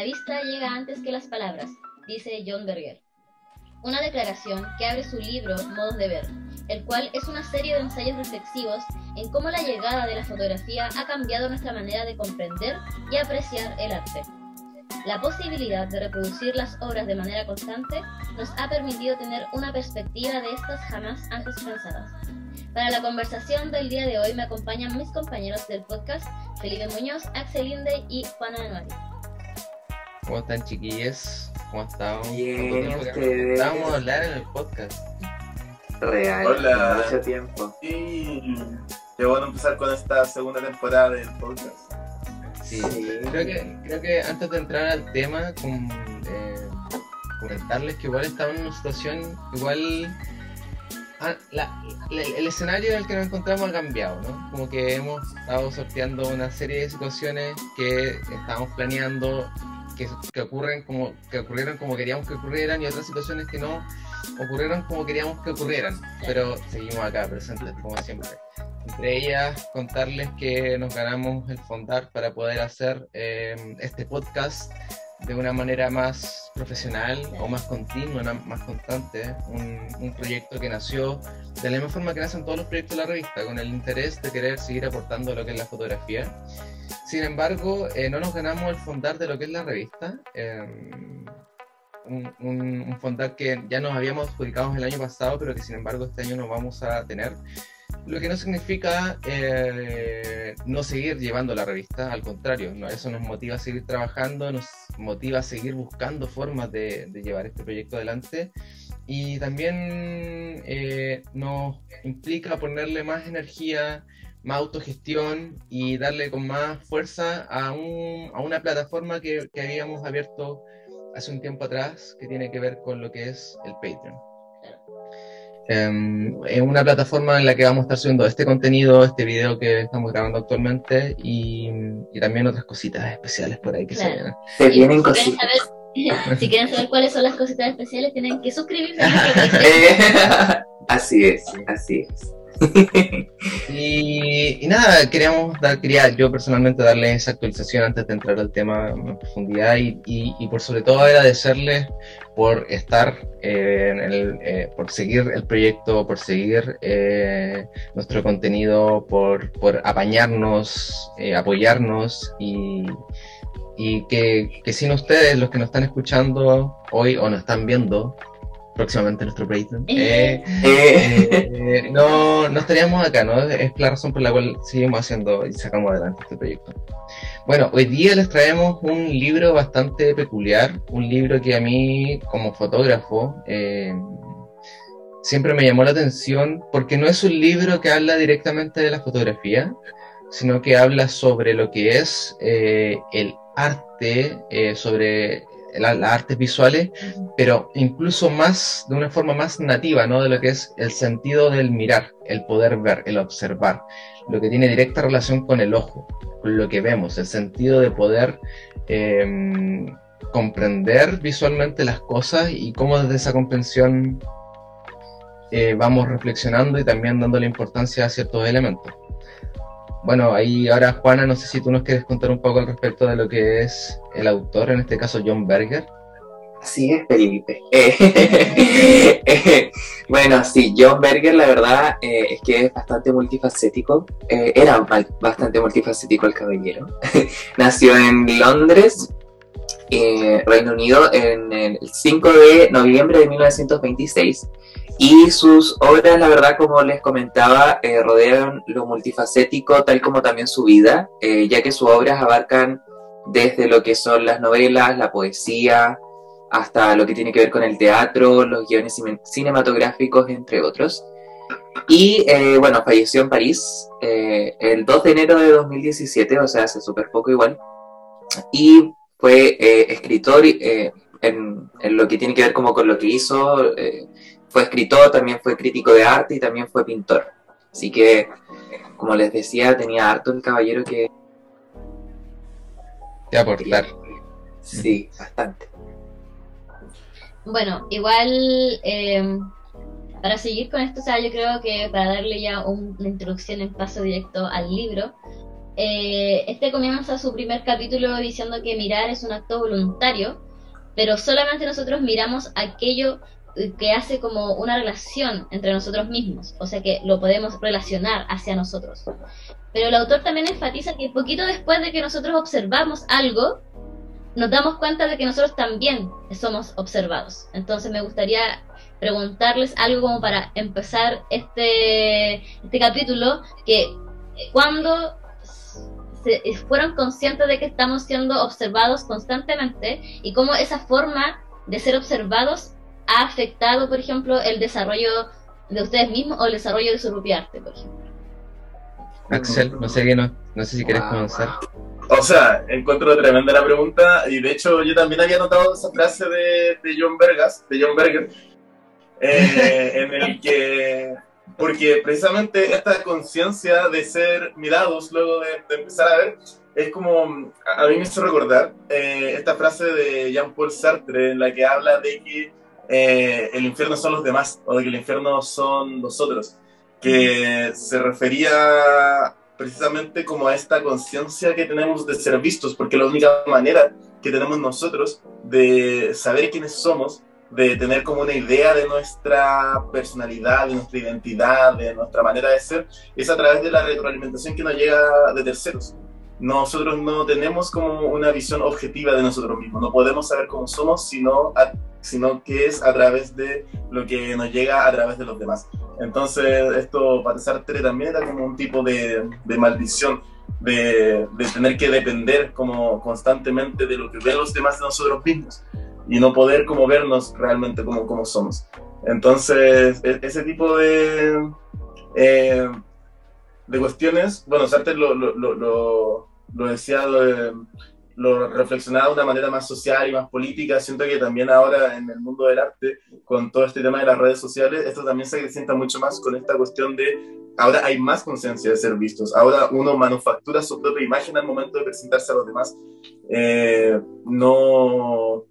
la vista llega antes que las palabras, dice John Berger. Una declaración que abre su libro Modos de Ver, el cual es una serie de ensayos reflexivos en cómo la llegada de la fotografía ha cambiado nuestra manera de comprender y apreciar el arte. La posibilidad de reproducir las obras de manera constante nos ha permitido tener una perspectiva de estas jamás antes pensadas. Para la conversación del día de hoy me acompañan mis compañeros del podcast, Felipe Muñoz, Axel Inde y Juana Anuari. ¿Cómo están chiquillos? ¿Cómo están? Bien, Vamos a hablar en el podcast. Real, Hola. mucho tiempo. Y qué bueno empezar con esta segunda temporada del podcast. Sí. Sí. Creo, que, creo que antes de entrar al tema, con, eh, comentarles que igual estamos en una situación igual... ah, la- la- el escenario en el que nos encontramos ha cambiado, ¿no? Como que hemos estado sorteando una serie de situaciones que estábamos planeando que, que ocurren como que ocurrieron como queríamos que ocurrieran y otras situaciones que no ocurrieron como queríamos que ocurrieran, pero seguimos acá presentes como siempre. Entre ellas, contarles que nos ganamos el fondar para poder hacer eh, este podcast de una manera más profesional o más continua, más constante. Un, un proyecto que nació de la misma forma que nacen todos los proyectos de la revista, con el interés de querer seguir aportando lo que es la fotografía. Sin embargo, eh, no nos ganamos el fondar de lo que es la revista. eh, un, un, fondar que ya nos habíamos adjudicado el año pasado, pero que sin embargo este año no vamos a tener. Lo que no significa eh, no seguir llevando la revista, al contrario, eso nos motiva a seguir trabajando, nos motiva a seguir buscando formas de, de llevar este proyecto adelante y también eh, nos implica ponerle más energía, más autogestión y darle con más fuerza a, un, a una plataforma que, que habíamos abierto hace un tiempo atrás que tiene que ver con lo que es el Patreon. Em, es una plataforma en la que vamos a estar subiendo este contenido, este video que estamos grabando actualmente y, y también otras cositas especiales por ahí que se Claro. vienen. Se vienen si quieren cositas. saber- si quieren saber cuáles son las cositas especiales, tienen que suscribirse así es, así es. Y, nada, queríamos dar, quería yo personalmente darles esa actualización antes de entrar al tema en profundidad y, y, por sobre todo agradecerles por estar eh, en el, eh, por seguir el proyecto, por seguir eh, nuestro contenido, por, por apañarnos, apoyarnos y, y que, que sin ustedes, los que nos están escuchando hoy o nos están viendo próximamente en nuestro Patreon, eh, Eh, eh, no, no estaríamos acá, ¿no? Es la razón por la cual seguimos haciendo y sacamos adelante este proyecto. Bueno, hoy día les traemos un libro bastante peculiar, un libro que a mí como fotógrafo eh, siempre me llamó la atención porque no es un libro que habla directamente de la fotografía, sino que habla sobre lo que es eh, el arte, eh, sobre la- las artes visuales pero incluso más, de una forma más nativa, ¿no? De lo que es el sentido del mirar, el poder ver, el observar, lo que tiene directa relación con el ojo, con lo que vemos, el sentido de poder eh, comprender visualmente las cosas y cómo desde esa comprensión eh, vamos reflexionando y también dándole importancia a ciertos elementos. Bueno, ahí ahora Juana, no sé si tú nos quieres contar un poco al respecto de lo que es el autor, en este caso John Berger. así es, Felipe. Eh, bueno, sí, John Berger, la verdad eh, es que es bastante multifacético. Eh, era ba- bastante multifacético el caballero. Nació en Londres, Reino Unido, en el 5 de noviembre de 1926. Y sus obras, la verdad, como les comentaba, eh, rodean lo multifacético, tal como también su vida, eh, ya que sus obras abarcan desde lo que son las novelas, la poesía, hasta lo que tiene que ver con el teatro, los guiones cine- cinematográficos, entre otros. Y eh, bueno, falleció en París eh, el 2 de enero de 2017, o sea, hace súper poco igual. Y fue eh, escritor eh, en, en lo que tiene que ver como con lo que hizo. Fue escritor, también fue crítico de arte y también fue pintor. Así que, como les decía, tenía harto el caballero que... de aportar. Sí, bastante. Bueno, igual eh, para seguir con esto, o sea, yo creo que para darle ya un- una introducción en paso directo al libro, eh, este comienza su primer capítulo diciendo que mirar es un acto voluntario, pero solamente nosotros miramos aquello que hace como una relación entre nosotros mismos, o sea que lo podemos relacionar hacia nosotros. Pero el autor también enfatiza que poquito después de que nosotros observamos algo, nos damos cuenta de que nosotros también somos observados. Entonces me gustaría preguntarles algo como para empezar este, este capítulo, que cuando se, fueron conscientes de que estamos siendo observados constantemente y cómo esa forma de ser observados ha afectado, por ejemplo, el desarrollo de ustedes mismos o el desarrollo de su propio arte, por ejemplo. Axel, no sé, no, no sé si quieres comenzar. O sea, encuentro tremenda la pregunta y de hecho yo también había notado esa frase de, de John Bergas, de John Berger, eh, en el que, porque precisamente esta conciencia de ser mirados luego de, empezar a ver, es como, a mí me hizo recordar eh, esta frase de Jean-Paul Sartre en la que habla de que eh, el infierno son los demás, o que el infierno son nosotros, que se refería precisamente como a esta conciencia que tenemos de ser vistos, porque la única manera que tenemos nosotros de saber quiénes somos, de tener como una idea de nuestra personalidad, de nuestra identidad, de nuestra manera de ser, es a través de la retroalimentación que nos llega de terceros nosotros no tenemos como una visión objetiva de nosotros mismos, no podemos saber cómo somos, sino, sino que es a través de lo que nos llega a través de los demás. Entonces, esto para Sartre también era como un tipo de, de maldición, de, de, tener que depender como constantemente de lo que ven los demás de nosotros mismos y no poder como vernos realmente como, como somos. Entonces, e, ese tipo de... Eh, de cuestiones, bueno, Sartre lo, lo, lo, lo decía, lo, reflexionaba de una manera más social y más política. Siento que también ahora en el mundo del arte, con todo este tema de las redes sociales, esto también se acrecenta mucho más con esta cuestión de ahora hay más conciencia de ser vistos. Ahora uno manufactura su propia imagen al momento de presentarse a los demás. Eh, no,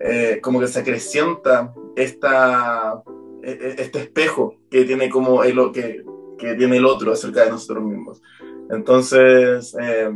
eh, como que se acrecienta esta, e, e, este espejo que tiene como el, que, que tiene el otro acerca de nosotros mismos. Entonces, eh,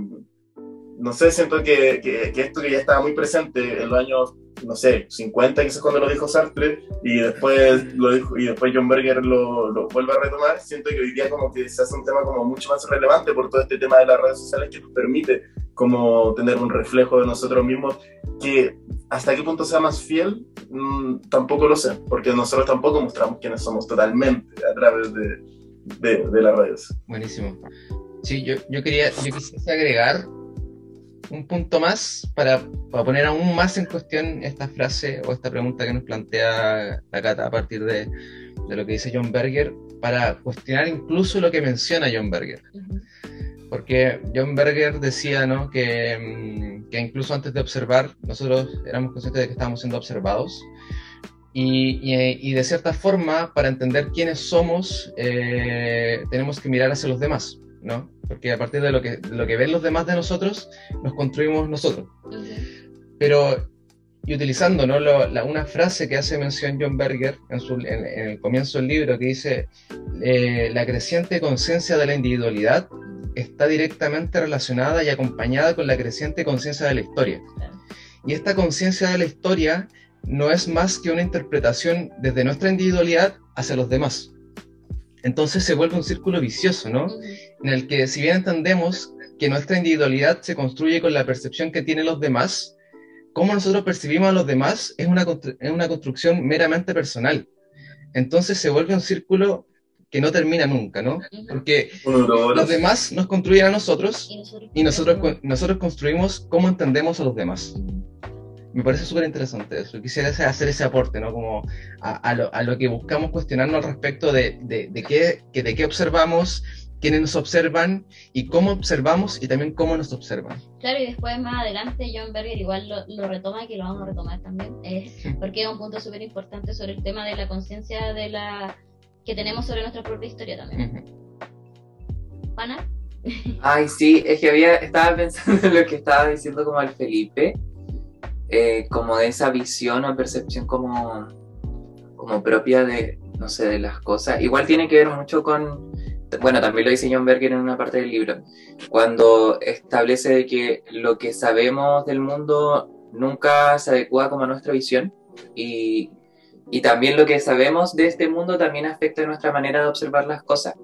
no sé, siento que, que, esto que ya estaba muy presente en los años, no sé, 50, que es cuando lo dijo Sartre, y después, lo dijo, y después John Berger lo, lo, vuelve a retomar, siento que hoy día como que se hace un tema como mucho más relevante por todo este tema de las redes sociales que nos permite como tener un reflejo de nosotros mismos que hasta qué punto sea más fiel, mm, tampoco lo sé, porque nosotros tampoco mostramos quiénes somos totalmente a través de, de, de las redes. Buenísimo. Sí, yo, yo quería, yo quisiera agregar un punto más para, para, poner aún más en cuestión esta frase o esta pregunta que nos plantea la Cata a partir de, de lo que dice John Berger, para cuestionar incluso lo que menciona John Berger. Porque John Berger decía ¿no? que, mm, que, incluso antes de observar, nosotros éramos conscientes de que estábamos siendo observados. Y, y, de cierta forma, para entender quiénes somos, eh, tenemos que mirar hacia los demás. ¿No? Porque a partir de lo que, lo que ven los demás de nosotros, nos construimos nosotros. Pero, y utilizando ¿no? la, una frase que hace mención John Berger en, su, en, el comienzo del libro, que dice, eh, la creciente conciencia de la individualidad está directamente relacionada y acompañada con la creciente conciencia de la historia. Y esta conciencia de la historia no es más que una interpretación desde nuestra individualidad hacia los demás. Entonces se vuelve un círculo vicioso, ¿no? En el que si bien entendemos que nuestra individualidad se construye con la percepción que tienen los demás, cómo nosotros percibimos a los demás es una, es una construcción meramente personal. Entonces se vuelve un círculo que no termina nunca, ¿no? Porque los demás nos construyen a nosotros y nosotros, nosotros construimos cómo entendemos a los demás me parece súper interesante eso. Quisiera hacer ese aporte, ¿no? Como a, lo, a lo, que buscamos cuestionarnos al respecto de, de, de, qué, de qué observamos, quiénes nos observan y cómo observamos y también cómo nos observan. Claro, y después más adelante John Berger igual lo, lo retoma, que lo vamos a retomar también, eh, porque es un punto súper importante sobre el tema de la conciencia de la que tenemos sobre nuestra propia historia también. ¿Pana? Ay, sí, es que había, estaba pensando en lo que estaba diciendo como al Felipe, eh, como de esa visión o percepción como, como propia de, no sé, de las cosas. Igual tiene que ver mucho con, bueno, también lo dice John Berger en una parte del libro, cuando establece que lo que sabemos del mundo nunca se adecua como a nuestra visión y, y también lo que sabemos de este mundo también afecta nuestra manera de observar las cosas.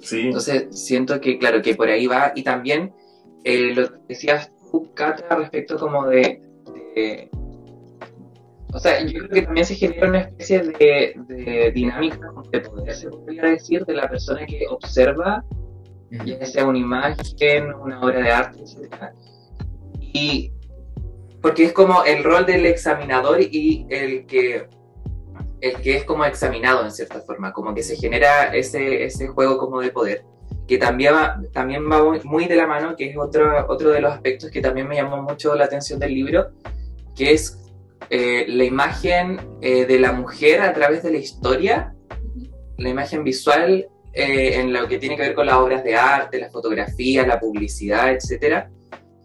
Sí. Entonces siento que, claro, que por ahí va y también eh, lo que decías tú, Cata, respecto como de, de o sea, yo creo que también se genera una especie de, de dinámica de poder, se podría decir, de la persona que observa, ya sea una imagen, una obra de arte, etc. Y porque es como el rol del examinador y el que el que es como examinado en cierta forma, como que se genera ese, ese juego como de poder, que también va, también va muy, muy de la mano, que es otro, otro de los aspectos que también me llamó mucho la atención del libro, que es eh, la imagen eh, de la mujer a través de la historia, la imagen visual eh, en lo que tiene que ver con las obras de arte, la fotografía, la publicidad, etc.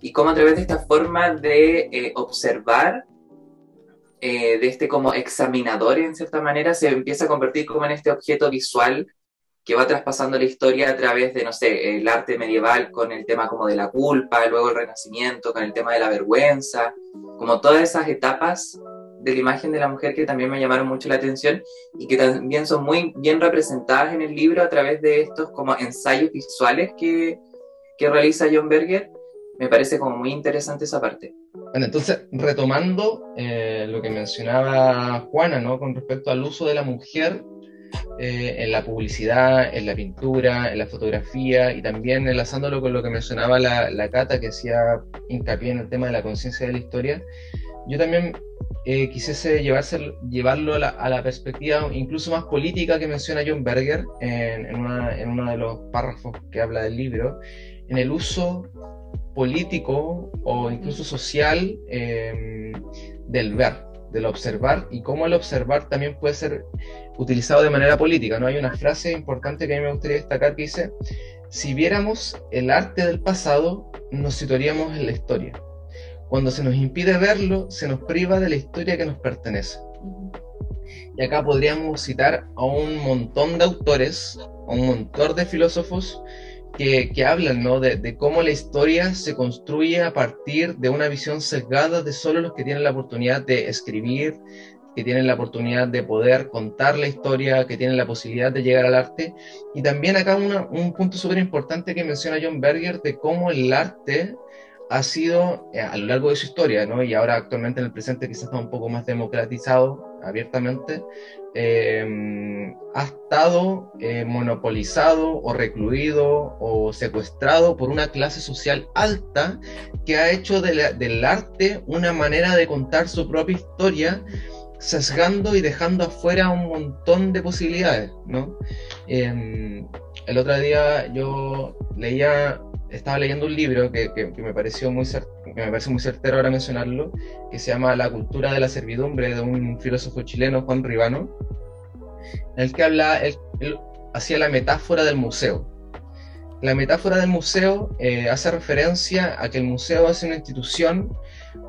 Y cómo a través de esta forma de observar, de este como examinador en cierta manera, se empieza a convertir como en este objeto visual que va traspasando la historia a través de, no sé, el arte medieval con el tema como de la culpa, luego el renacimiento con el tema de la vergüenza, como todas esas etapas de la imagen de la mujer que también me llamaron mucho la atención y que también son muy bien representadas en el libro a través de estos como ensayos visuales que, que realiza John Berger. Me parece como muy interesante esa parte. Bueno, entonces, retomando eh, lo que mencionaba Juana, ¿no? Con respecto al uso de la mujer eh, en la publicidad, en la pintura, en la fotografía y también enlazándolo con lo que mencionaba la, la Cata, que hacía hincapié en el tema de la conciencia de la historia, yo también eh, quisiese llevarse, llevarlo a la, a la, perspectiva incluso más política que menciona John Berger en, en, una, en uno de los párrafos que habla del libro, en el uso político o incluso social eh, del ver del observar y cómo el observar también puede ser utilizado de manera política. ¿no? Hay una frase importante que a mí me gustaría destacar que dice, si viéramos el arte del pasado, nos situaríamos en la historia. Cuando se nos impide verlo, se nos priva de la historia que nos pertenece. Y acá podríamos citar a un montón de autores, a un montón de filósofos que, hablan ¿no? de, cómo la historia se construye a partir de una visión sesgada de solo los que tienen la oportunidad de escribir, que tienen la oportunidad de poder contar la historia, que tienen la posibilidad de llegar al arte. Y también acá un punto súper importante que menciona John Berger de cómo el arte ha sido eh, a lo largo de su historia, ¿no? y ahora actualmente en el presente quizás está un poco más democratizado abiertamente, eh, ha estado eh, monopolizado o recluido o secuestrado por una clase social alta que ha hecho del arte una manera de contar su propia historia sesgando y dejando afuera un montón de posibilidades, ¿no? Em, el otro día yo leía estaba leyendo un libro que, me pareció muy que me parece muy certero ahora mencionarlo, que se llama La cultura de la servidumbre de un filósofo chileno, Juan Ribano, en el que habla, él, hacía la metáfora del museo. La metáfora del museo eh, hace referencia a que el museo es una institución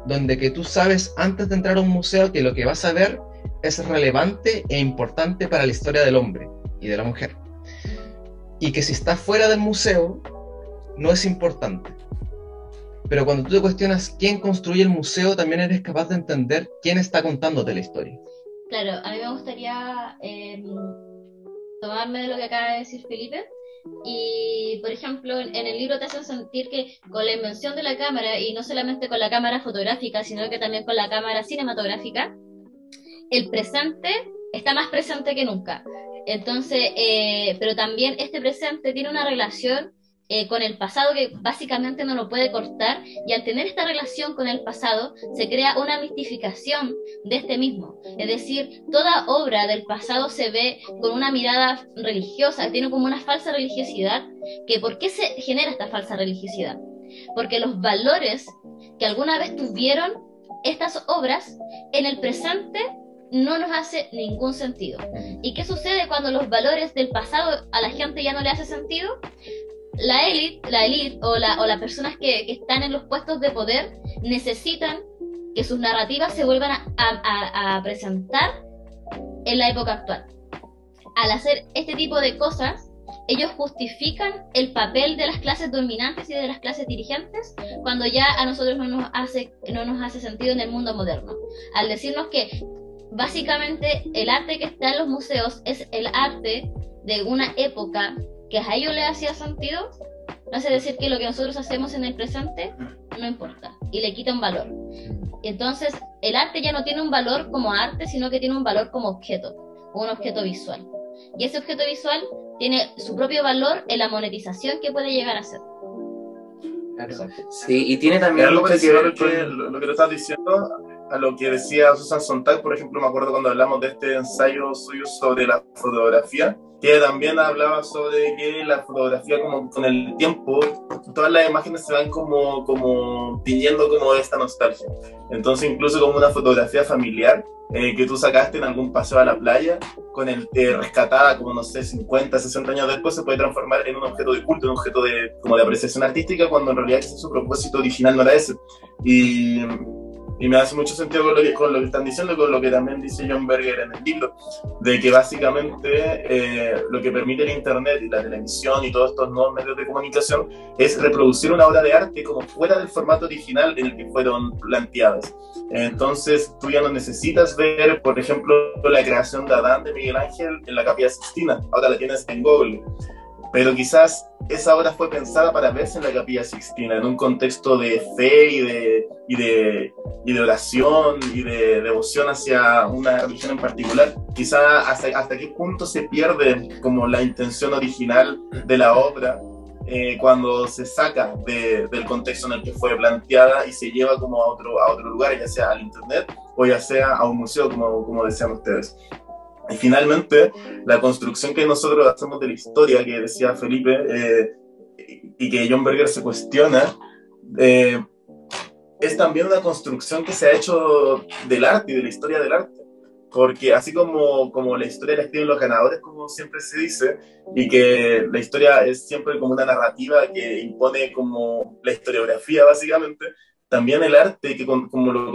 donde que tú sabes antes de entrar a un museo que lo que vas a ver es relevante e importante para la historia del hombre y de la mujer. Y que si estás fuera del museo, no es importante. Pero cuando tú te cuestionas quién construye el museo, también eres capaz de entender quién está contándote la historia. Claro, a mí me gustaría eh, tomarme de lo que acaba de decir Felipe. Y, por ejemplo, en el libro te hacen sentir que con la invención de la cámara, y no solamente con la cámara fotográfica, sino que también con la cámara cinematográfica, el presente está más presente que nunca. Entonces, eh, pero también este presente tiene una relación eh, con el pasado que básicamente no lo puede cortar y al tener esta relación con el pasado se crea una mistificación de este mismo. Es decir, toda obra del pasado se ve con una mirada religiosa, tiene como una falsa religiosidad, que ¿por qué se genera esta falsa religiosidad? Porque los valores que alguna vez tuvieron estas obras en el presente no nos hace ningún sentido. ¿Y qué sucede cuando los valores del pasado a la gente ya no le hace sentido? La élite, la elite o, la, o las personas que, están en los puestos de poder necesitan que sus narrativas se vuelvan a, a, a, presentar en la época actual. Al hacer este tipo de cosas, ellos justifican el papel de las clases dominantes y de las clases dirigentes cuando ya a nosotros no nos hace, no nos hace sentido en el mundo moderno. Al decirnos que básicamente el arte que está en los museos es el arte de una época que a ellos le hacía sentido, no hace decir que lo que nosotros hacemos en el presente no importa y le quita un valor. Entonces, el arte ya no tiene un valor como arte, sino que tiene un valor como objeto, un objeto visual. Y ese objeto visual tiene su propio valor en la monetización que puede llegar a ser. Sí, y tiene también algo que que, lo, lo que tú estás diciendo, a lo que decía Susan Sontag, por ejemplo, me acuerdo cuando hablamos de este ensayo suyo sobre la fotografía, que también hablaba sobre que la fotografía como con el tiempo, todas las imágenes se van como, como tiñendo como esta nostalgia. Entonces incluso como una fotografía familiar eh, que tú sacaste en algún paseo a la playa, con el eh, rescatada como no sé, 50, 60 años después, se puede transformar en un objeto de culto, en un objeto de, como de apreciación artística, cuando en realidad su propósito original no era ese. Y, y me hace mucho sentido con lo, que, con lo que están diciendo, con lo que también dice John Berger en el libro, de que básicamente eh, lo que permite el Internet y la televisión y todos estos nuevos medios de comunicación es reproducir una obra de arte como fuera del formato original en el que fueron planteadas. Entonces tú ya no necesitas ver, por ejemplo, la creación de Adán de Miguel Ángel en la Capilla Sixtina, ahora la tienes en Google. Pero quizás esa obra fue pensada para verse en la Capilla Sixtina, en un contexto de fe y de, y de, y de oración y de devoción hacia una religión en particular. Quizá hasta, hasta qué punto se pierde como la intención original de la obra eh, cuando se saca de- del contexto en el que fue planteada y se lleva como a otro, a otro lugar, ya sea al internet o ya sea a un museo, como, como decían ustedes. Y finalmente, la construcción que nosotros hacemos de la historia, que decía Felipe, eh, y que John Berger se cuestiona, eh, es también una construcción que se ha hecho del arte y de la historia del arte. Porque así como, como la historia la escriben los ganadores, como siempre se dice, y que la historia es siempre como una narrativa que impone como la historiografía, básicamente, también el arte, que con- como lo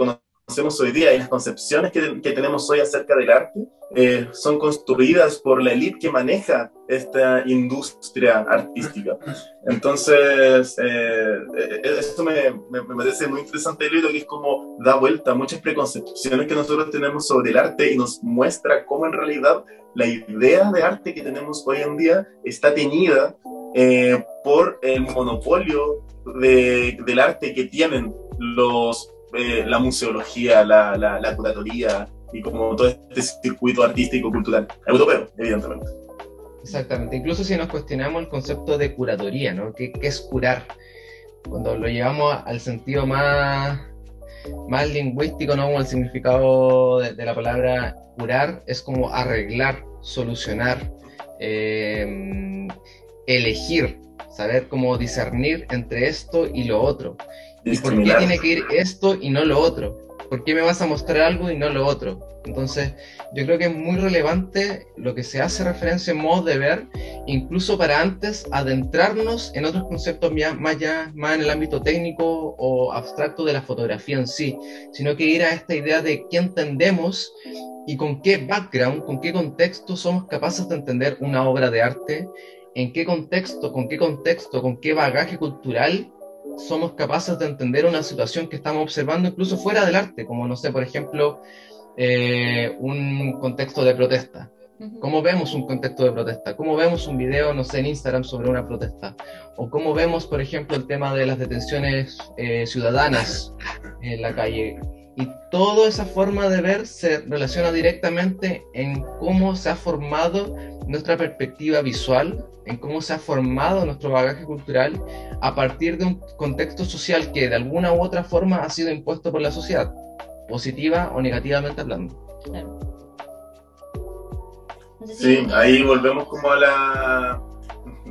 conocemos hoy día y las concepciones que, que tenemos hoy acerca del arte, eh, son construidas por la élite que maneja esta industria artística. Entonces, eh, eh, esto me, me, me parece muy interesante libro, que es como da vuelta a muchas preconcepciones que nosotros tenemos sobre el arte y nos muestra cómo en realidad la idea de arte que tenemos hoy en día está teñida eh, por el monopolio de- del arte que tienen los, eh, la museología, la, la, la curatoría y como todo este circuito artístico cultural europeo, evidentemente. Exactamente. Incluso si nos cuestionamos el concepto de curatoría, ¿no? ¿Qué, qué es curar? Cuando lo llevamos al sentido más, más lingüístico, ¿no? Como el significado de, la palabra curar es como arreglar, solucionar, eh, elegir, saber cómo discernir entre esto y lo otro. ¿Y por qué tiene que ir esto y no lo otro? ¿Por qué me vas a mostrar algo y no lo otro? Entonces, yo creo que es muy relevante lo que se hace referencia en modo de ver, incluso para antes adentrarnos en otros conceptos ya- más, ya, más en el ámbito técnico o abstracto de la fotografía en sí, sino que ir a esta idea de qué entendemos y con qué background, con qué contexto somos capaces de entender una obra de arte, en qué contexto, con qué contexto, con qué bagaje cultural somos capaces de entender una situación que estamos observando incluso fuera del arte, como no sé, por ejemplo, eh, un contexto de protesta. ¿Cómo vemos un contexto de protesta? ¿Cómo vemos un video, no sé, en Instagram sobre una protesta? ¿O cómo vemos, por ejemplo, el tema de las detenciones eh, ciudadanas en la calle? Y toda esa forma de ver se relaciona directamente en cómo se ha formado nuestra perspectiva visual, en cómo se ha formado nuestro bagaje cultural a partir de un contexto social que de alguna u otra forma ha sido impuesto por la sociedad, positiva o negativamente hablando. Claro. No sé Sí, ahí volvemos como a la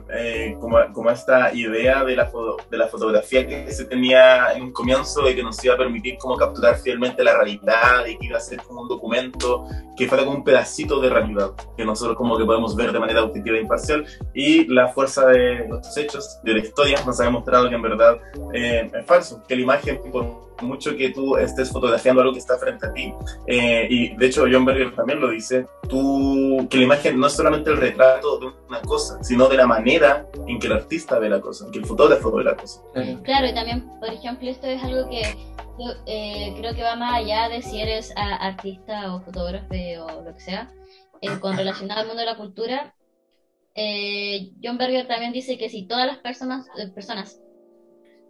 eh, como, como esta idea de la, foto- de la fotografía que se tenía en un comienzo de que nos iba a permitir como capturar fielmente la realidad y que iba a ser como un documento que fuera como un pedacito de realidad que nosotros como que podemos ver de manera objetiva e imparcial. Y la fuerza de nuestros hechos, de la historia nos ha demostrado que en verdad eh, es falso, que la imagen por mucho que tú estés fotografiando algo que está frente a ti. Eh, y de hecho, John Berger también lo dice, tú, que la imagen no es solamente el retrato de una cosa, sino de la manera en que el artista ve la cosa, en que el fotógrafo ve la cosa. Claro, y también, por ejemplo, esto es algo que yo, eh, creo que va más allá de si eres artista o fotógrafo o lo que sea, eh, con relacionado al mundo de la cultura. John Berger también dice que si todas las personas, personas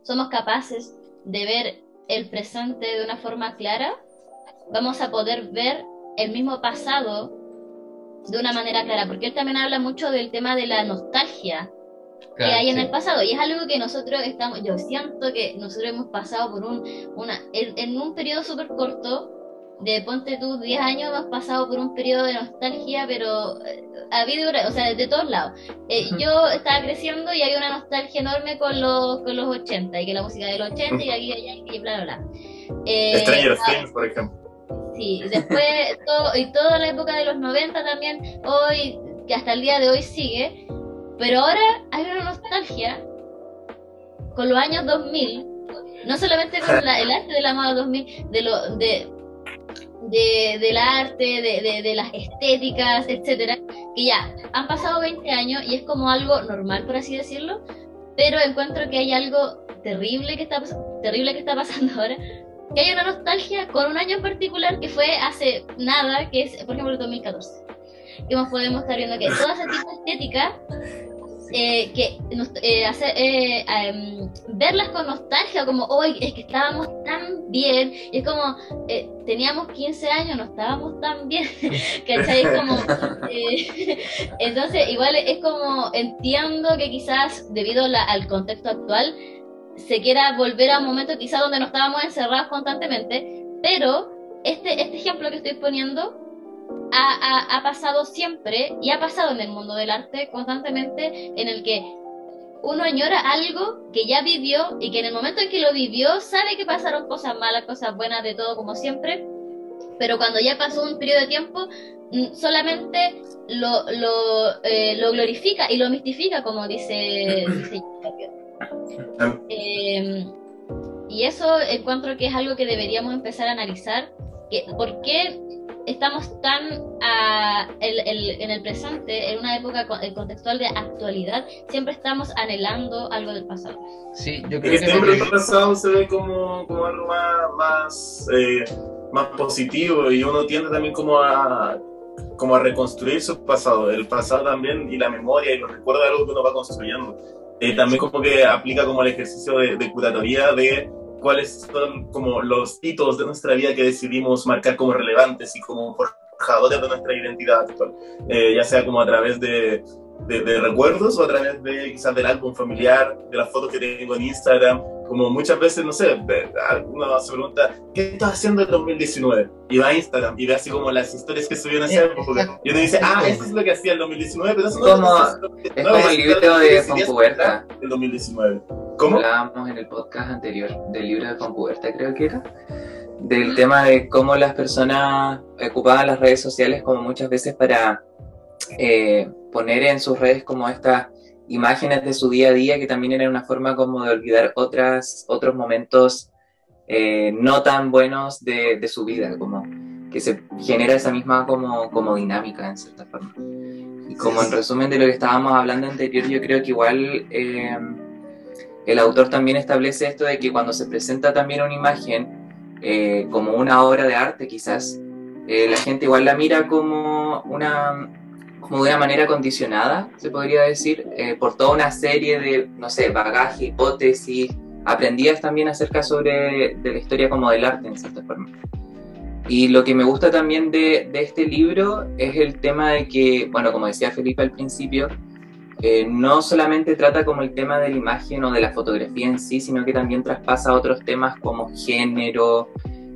somos capaces de ver el presente de una forma clara, vamos a poder ver el mismo pasado de una manera clara, porque él también habla mucho del tema de la nostalgia que hay en el pasado y es algo que nosotros estamos, yo siento que nosotros hemos pasado por un, una, en un periodo súper corto, de ponte tus 10 años hemos pasado por un periodo de nostalgia, pero eh, ha habido, o sea, de todos lados. Eh, yo estaba creciendo y había una nostalgia enorme con los, con los 80, y que la música de los 80 y aquí y allá y bla, bla, bla. Eh, Stranger Things, por ejemplo. Sí, después, todo, y toda la época de los 90 también, hoy, que hasta el día de hoy sigue, pero ahora hay una nostalgia con los años 2000, no solamente con el arte de la moda 2000, de, lo, de, de, del arte, de, de, las estéticas, etcétera, que ya han pasado 20 años y es como algo normal, por así decirlo, pero encuentro que hay algo terrible que está, terrible que está pasando ahora, que hay una nostalgia con un año en particular que fue hace nada, que es, por ejemplo, el 2014. Que podemos estar viendo que toda esa tipo de estética eh, que eh, eh em, verlas con nostalgia, como hoy es que estábamos tan bien, y es como eh, teníamos 15 años, no estábamos tan bien, ¿cachai? como, entonces, igual es como entiendo que quizás debido al contexto actual se quiera volver a un momento quizás donde no estábamos encerrados constantemente, pero este, este ejemplo que estoy poniendo ha, pasado siempre y ha pasado en el mundo del arte constantemente en el que uno añora algo que ya vivió y que en el momento en que lo vivió sabe que pasaron cosas malas, cosas buenas, de todo como siempre, pero cuando ya pasó un periodo de tiempo mm, solamente lo, lo, eh, lo glorifica y lo mistifica como dice, eh, y eso encuentro que es algo que deberíamos empezar a analizar, que, ¿por qué estamos tan en el presente, en una época contextual de actualidad, siempre estamos anhelando algo del pasado. Sí, yo creo que siempre el pasado se ve como, como algo más, eh, más, positivo y uno tiende también como a como a reconstruir su pasado, el pasado también y la memoria y los recuerdos de algo que uno va construyendo. Eh, también como que aplica como el ejercicio de, de curatoría de cuáles son como los hitos de nuestra vida que decidimos marcar como relevantes y como forjadores de nuestra identidad actual, eh, ya sea como a través de, de, recuerdos o a través de quizás del álbum familiar, de las fotos que tengo en Instagram, como muchas veces, no sé, uno se pregunta, ¿qué estás haciendo en 2019? Y va a Instagram y ve así como las historias que subieron esa época. Y uno dice, ah, esto es lo que hacía en 2019, pero eso no es, es como el libro de Compuerta. El 2019. ¿Cómo? Hablábamos en el podcast anterior del libro de Compuerta, creo que era. Del tema de cómo las personas ocupaban las redes sociales como muchas veces para eh, poner en sus redes como estas imágenes de su día a día que también era una forma como de olvidar otras, otros momentos eh, no tan buenos de, de, su vida, como que se genera esa misma como, como dinámica en cierta forma. Y como en resumen de lo que estábamos hablando anterior, yo creo que igual eh, el autor también establece esto de que cuando se presenta también una imagen eh, como una obra de arte quizás, la gente igual la mira como una como de una manera condicionada, se podría decir, eh, por toda una serie de, no sé, bagaje, hipótesis, aprendías también acerca sobre de la historia como del arte, en cierta forma. Y lo que me gusta también de, de este libro es el tema de que, bueno, como decía Felipe al principio, eh, no solamente trata como el tema de la imagen o de la fotografía en sí, sino que también traspasa otros temas como género,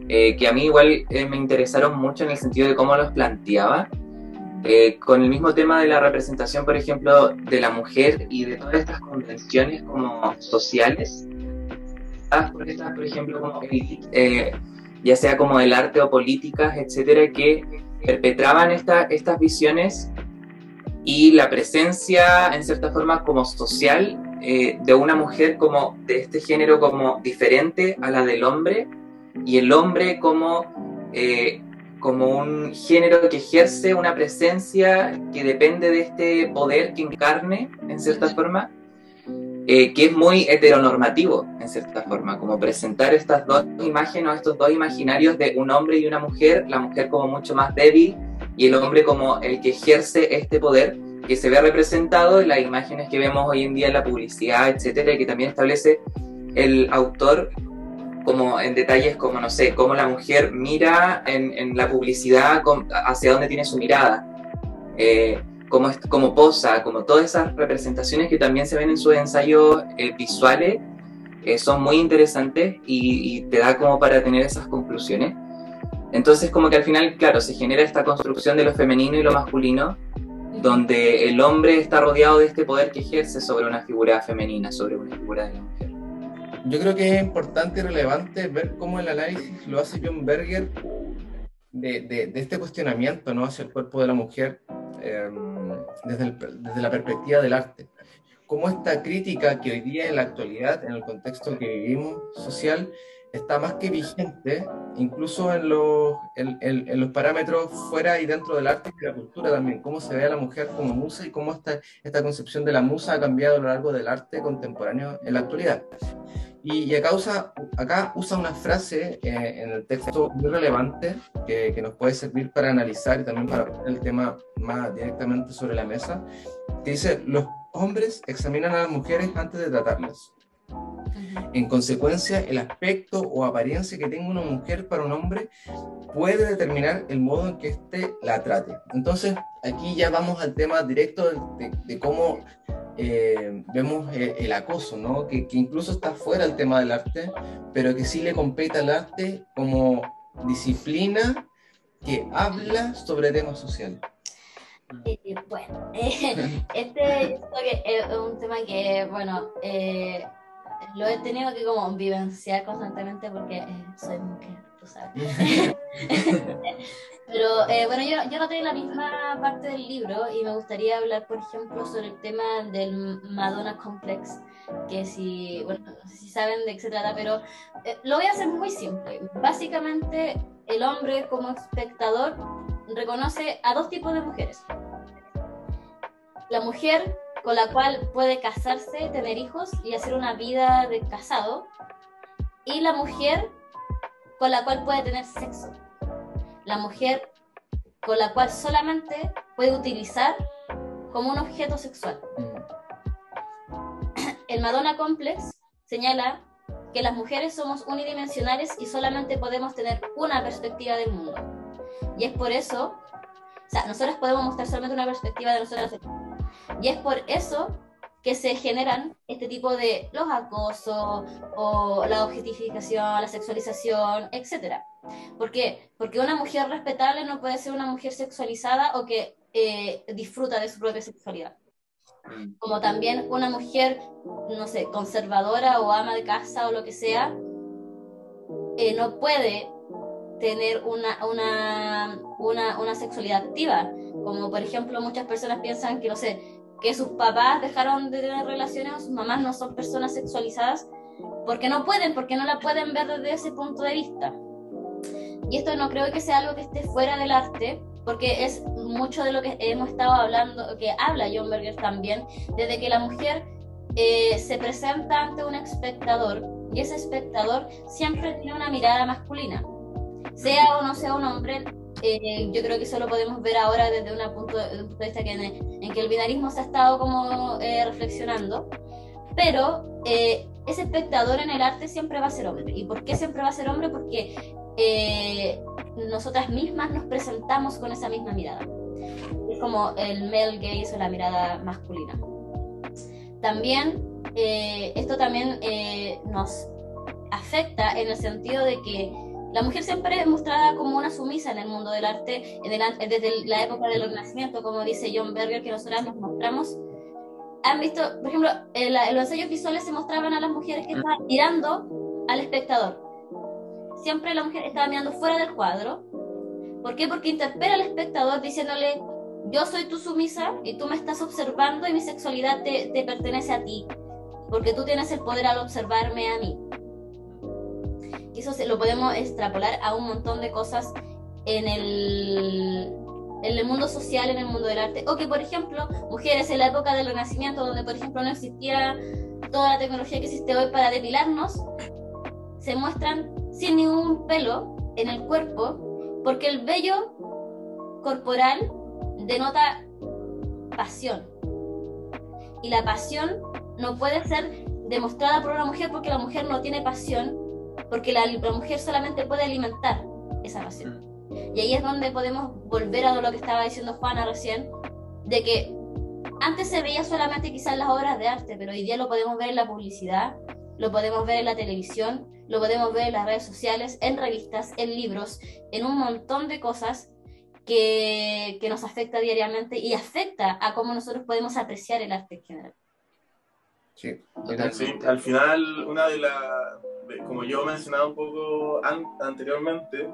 eh, que a mí igual me interesaron mucho en el sentido de cómo los planteaba eh, con el mismo tema de la representación, por ejemplo, de la mujer y de todas estas convenciones como sociales, por estas, por ejemplo, como, eh, ya sea como el arte o políticas, etcétera, que perpetraban esta, estas visiones y la presencia, en cierta forma, como social eh, de una mujer como de este género como diferente a la del hombre, y el hombre como, eh, como un género que ejerce una presencia que depende de este poder que encarne, en cierta forma, eh, que es muy heteronormativo, en cierta forma, como presentar estas dos imágenes, estos dos imaginarios de un hombre y una mujer, la mujer como mucho más débil y el hombre como el que ejerce este poder que se ve representado en las imágenes que vemos hoy en día en la publicidad, etcétera, y que también establece el autor como en detalles como, no sé, cómo la mujer mira en, la publicidad, hacia dónde tiene su mirada. Eh, como, como posa, como todas esas representaciones que también se ven en sus ensayos eh, visuales, eh, son muy interesantes y, te da como para tener esas conclusiones. Entonces como que al final, claro, se genera esta construcción de lo femenino y lo masculino, donde el hombre está rodeado de este poder que ejerce sobre una figura femenina, sobre una figura de la mujer. Yo creo que es importante y relevante ver cómo el análisis lo hace John Berger de, de, de este cuestionamiento ¿no? hacia el cuerpo de la mujer Em, desde, desde, la perspectiva del arte. Cómo esta crítica que hoy día en la actualidad, en el contexto que vivimos social, está más que vigente, incluso en los, en, en, los parámetros fuera y dentro del arte y de la cultura también, cómo se ve a la mujer como musa y cómo esta, esta concepción de la musa ha cambiado a lo largo del arte contemporáneo en la actualidad. Y, acá, usa, acá usa una frase eh, en el texto muy relevante que, que, nos puede servir para analizar y también para poner el tema más directamente sobre la mesa, que dice, los hombres examinan a las mujeres antes de tratarlas. En consecuencia, el aspecto o apariencia que tenga una mujer para un hombre puede determinar el modo en que éste la trate. Entonces, aquí ya vamos al tema directo de, de cómo eh, vemos eh, el, acoso, ¿no? Que, incluso está fuera del tema del arte, pero que sí le compete al arte como disciplina que habla sobre temas sociales. Eh, bueno, este es un tema que, bueno, lo he tenido que como vivenciar constantemente porque soy mujer, sabes. Pero eh, bueno, yo, yo noté la misma parte del libro y me gustaría hablar, por ejemplo, sobre el tema del Madonna Complex, que si, bueno, si saben de qué se trata, pero eh, lo voy a hacer muy simple. Básicamente, el hombre como espectador reconoce a dos tipos de mujeres. La mujer con la cual puede casarse, tener hijos y hacer una vida de casado, y la mujer con la cual puede tener sexo la mujer con la cual solamente puede utilizar como un objeto sexual. Mm. El Madonna Complex señala que las mujeres somos unidimensionales y solamente podemos tener una perspectiva del mundo. Y es por eso, o sea, nosotros podemos mostrar solamente una perspectiva de nosotros. Y es por eso que se generan este tipo de los acosos o la objetificación, la sexualización, etc. ¿Por qué? Porque una mujer respetable no puede ser una mujer sexualizada o que eh, disfruta de su propia sexualidad. Como también una mujer, no sé, conservadora o ama de casa o lo que sea, eh, no puede tener una, una, una, una sexualidad activa. Como por ejemplo muchas personas piensan que, no sé, que sus papás dejaron de tener relaciones o sus mamás no son personas sexualizadas porque no pueden, porque no la pueden ver desde ese punto de vista. Y esto no creo que sea algo que esté fuera del arte, porque es mucho de lo que hemos estado hablando, que habla John Berger también, desde que la mujer eh, se presenta ante un espectador y ese espectador siempre tiene una mirada masculina. Sea o no sea un hombre, eh, yo creo que eso lo podemos ver ahora desde un punto, de, vista que en, que el binarismo se ha estado como eh, reflexionando, pero eh, ese espectador en el arte siempre va a ser hombre. ¿Y por qué siempre va a ser hombre? Porque nosotras mismas nos presentamos con esa misma mirada. Es como el male gaze o la mirada masculina. También, esto también nos afecta en el sentido de que la mujer siempre es mostrada como una sumisa en el mundo del arte desde la época del Renacimiento, como dice John Berger, que nosotras nos mostramos. Han visto, por ejemplo, en, los ensayos visuales se mostraban a las mujeres que estaban mirando al espectador. Siempre la mujer estaba mirando fuera del cuadro. ¿Por qué? Porque interpela al espectador diciéndole, yo soy tu sumisa y tú me estás observando y mi sexualidad te, te pertenece a ti, porque tú tienes el poder al observarme a mí. Y eso se, lo podemos extrapolar a un montón de cosas en el, en el mundo social, en el mundo del arte. O que, por ejemplo, mujeres en la época del Renacimiento, donde, por ejemplo, no existía toda la tecnología que existe hoy para depilarnos, se muestran sin ningún pelo en el cuerpo, porque el vello corporal denota pasión. Y la pasión no puede ser demostrada por una mujer porque la mujer no tiene pasión, porque la, la mujer solamente puede alimentar esa pasión. Y ahí es donde podemos volver a lo que estaba diciendo Juana recién, de que antes se veía solamente quizás las obras de arte, pero hoy día lo podemos ver en la publicidad, lo podemos ver en la televisión, lo podemos ver en las redes sociales, en revistas, en libros, en un montón de cosas que, que nos afecta diariamente y afecta a cómo nosotros podemos apreciar el arte en general. Sí, Sí, al final, una de las, como yo mencionaba un poco an- anteriormente,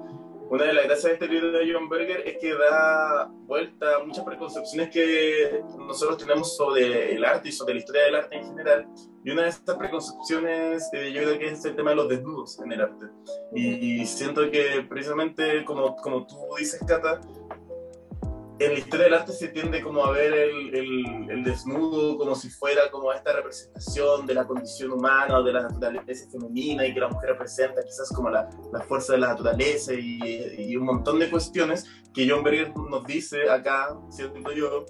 una de las gracias de este libro de John Berger es que da vuelta a muchas preconcepciones que nosotros tenemos sobre el arte y sobre la historia del arte en general. Y una de estas preconcepciones eh, yo creo que es el tema de los desnudos en el arte. Y, y siento que precisamente como, como tú dices, Cata, en la historia del arte se tiende como a ver el, el, el desnudo como si fuera como esta representación de la condición humana o de la naturaleza femenina y que la mujer representa quizás como la, la fuerza de la naturaleza y, y, un montón de cuestiones que John Berger nos dice acá, siento yo,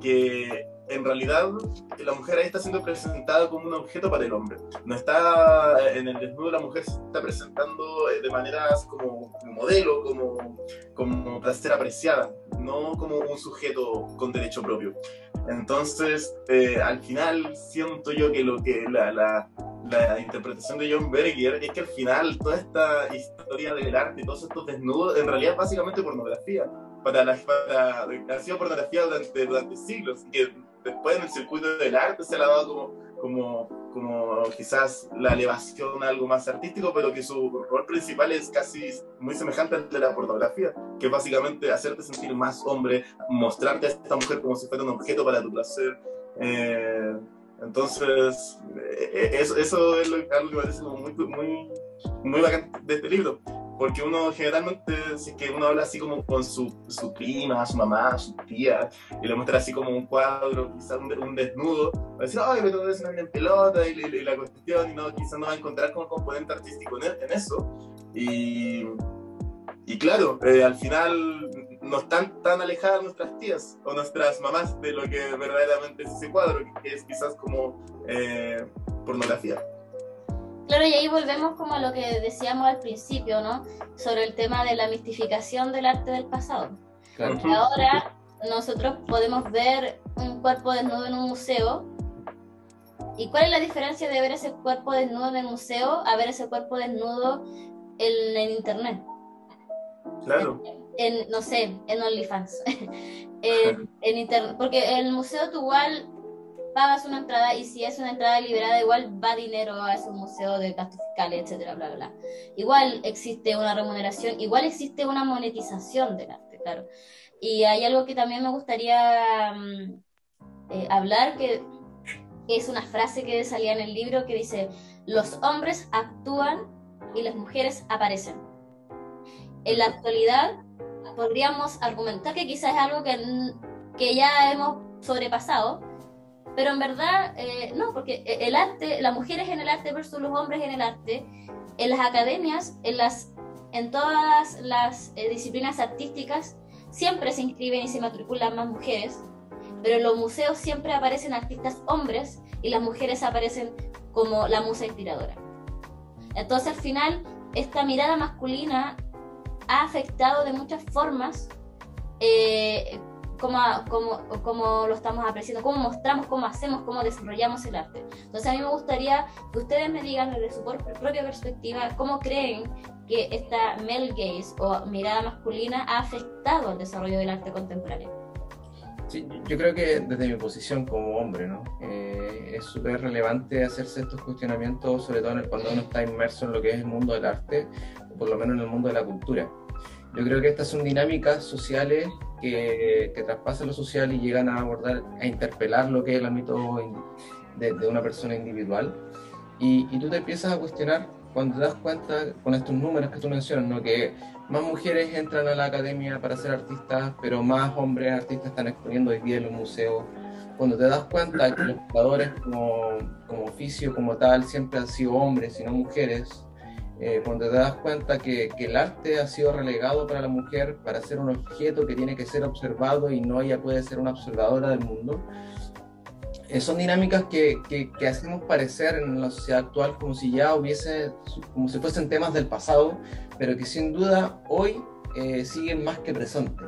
que en realidad la mujer ahí está siendo presentada como un objeto para el hombre. No está en el desnudo, la mujer se está presentando de maneras como, como modelo, como, como para ser apreciada, no como un sujeto con derecho propio. Entonces, eh, al final siento yo que lo que la, la, la, interpretación de John Berger es que al final toda esta historia del arte, todos estos desnudos, en realidad es básicamente pornografía. Para la, para, ha sido pornografía durante, durante siglos y que después en el circuito del arte se le ha dado como, como, como quizás la elevación a algo más artístico, pero que su rol principal es casi muy semejante al de la pornografía, que es básicamente hacerte sentir más hombre, mostrarte a esta mujer como si fuera un objeto para tu placer. Eh, entonces, eh, eso, eso es lo, algo que me parece muy, muy, muy bacán de este libro porque uno generalmente, que uno habla así como con su, su prima, su mamá, su tía, y le muestra así como un cuadro, quizás un, desnudo, va a decir, ay, pero es una en pelota, y, la cuestión, y no, quizás no va a encontrar como componente artístico en, en eso. Y, y claro, eh, al final no están tan alejadas nuestras tías o nuestras mamás de lo que verdaderamente es ese cuadro, que es quizás como eh, pornografía. Y ahí volvemos como a lo que decíamos al principio, ¿no? Sobre el tema de la mistificación del arte del pasado. Claro. Que ahora nosotros podemos ver un cuerpo desnudo en un museo. ¿Y cuál es la diferencia de ver ese cuerpo desnudo en el museo a ver ese cuerpo desnudo en, en internet? Claro. En, en, no sé, en OnlyFans. en, en internet. Porque en el museo tú igual pagas una entrada y si es una entrada liberada igual va dinero a ese museo de gastos fiscales, etcétera, bla, bla. Igual existe una remuneración, igual existe una monetización del arte, claro. Y hay algo que también me gustaría um, eh, hablar, que es una frase que salía en el libro que dice, los hombres actúan y las mujeres aparecen. En la actualidad podríamos argumentar que quizás es algo que, que ya hemos sobrepasado, pero en verdad eh, no, porque el arte, las mujeres en el arte versus los hombres en el arte, en las academias, en, las, en todas las eh, disciplinas artísticas, siempre se inscriben y se matriculan más mujeres, pero en los museos siempre aparecen artistas hombres y las mujeres aparecen como la musa inspiradora. Entonces al final, esta mirada masculina ha afectado de muchas formas eh, cómo, cómo, cómo, lo estamos apreciando, cómo mostramos, cómo hacemos, cómo desarrollamos el arte. Entonces a mí me gustaría que ustedes me digan desde su propia perspectiva cómo creen que esta male gaze o mirada masculina ha afectado al desarrollo del arte contemporáneo. Sí, yo creo que desde mi posición como hombre, ¿no? Eh, es súper relevante hacerse estos cuestionamientos, sobre todo cuando uno está inmerso en lo que es el mundo del arte, o por lo menos en el mundo de la cultura. Yo creo que estas son dinámicas sociales que, que traspasan lo social y llegan a abordar, a interpelar lo que es el ámbito de, de una persona individual. Y, y, tú te empiezas a cuestionar cuando te das cuenta con estos números que tú mencionas, ¿no? que más mujeres entran a la academia para ser artistas, pero más hombres artistas están exponiendo hoy día en los museos. Cuando te das cuenta que los jugadores como, como oficio, como tal, siempre han sido hombres y no mujeres, eh, cuando te das cuenta que, que, el arte ha sido relegado para la mujer para ser un objeto que tiene que ser observado y no ella puede ser una observadora del mundo, eh, son dinámicas que, que, que, hacemos parecer en la sociedad actual como si ya hubiese, como si fuesen temas del pasado, pero que sin duda hoy eh, siguen más que presentes.